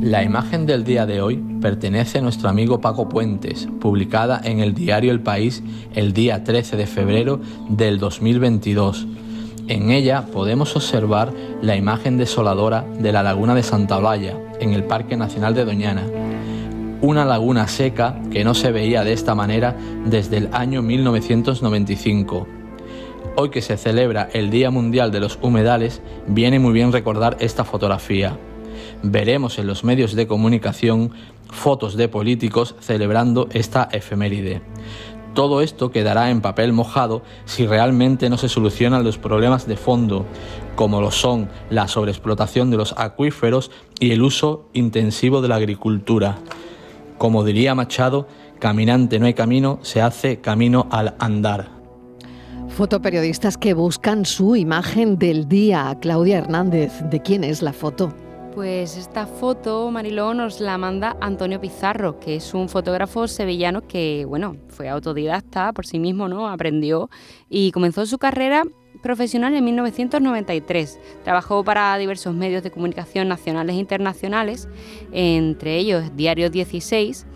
La imagen del día de hoy pertenece a nuestro amigo Paco Puentes, publicada en el diario El País el día 13 de febrero del 2022. En ella podemos observar la imagen desoladora de la laguna de Santa Olalla, en el Parque Nacional de Doñana. Una laguna seca que no se veía de esta manera desde el año 1995. Hoy que se celebra el Día Mundial de los Humedales, viene muy bien recordar esta fotografía veremos en los medios de comunicación fotos de políticos celebrando esta efeméride. Todo esto quedará en papel mojado si realmente no se solucionan los problemas de fondo, como lo son la sobreexplotación de los acuíferos y el uso intensivo de la agricultura. Como diría Machado, caminante no hay camino, se hace camino al andar. Fotoperiodistas que buscan su imagen del día. Claudia Hernández, ¿de quién es la foto? Pues esta foto, Mariló, nos la manda Antonio Pizarro, que es un fotógrafo sevillano que, bueno, fue autodidacta por sí mismo, ¿no? Aprendió y comenzó su carrera profesional en 1993. Trabajó para diversos medios de comunicación nacionales e internacionales, entre ellos Diario 16,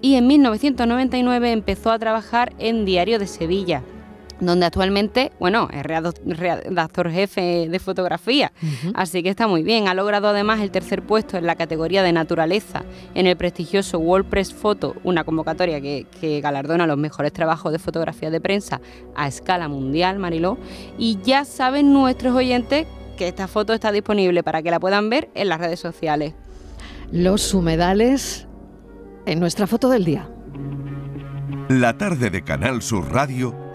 y en 1999 empezó a trabajar en Diario de Sevilla, donde actualmente, bueno, es redactor jefe de fotografía, así que está muy bien. Ha logrado además el tercer puesto en la categoría de naturaleza en el prestigioso WordPress Photo, una convocatoria que, que galardona los mejores trabajos de fotografía de prensa a escala mundial, Mariló. Y ya saben nuestros oyentes que esta foto está disponible para que la puedan ver en las redes sociales. Los humedales en nuestra foto del día. La tarde de Canal Sur Radio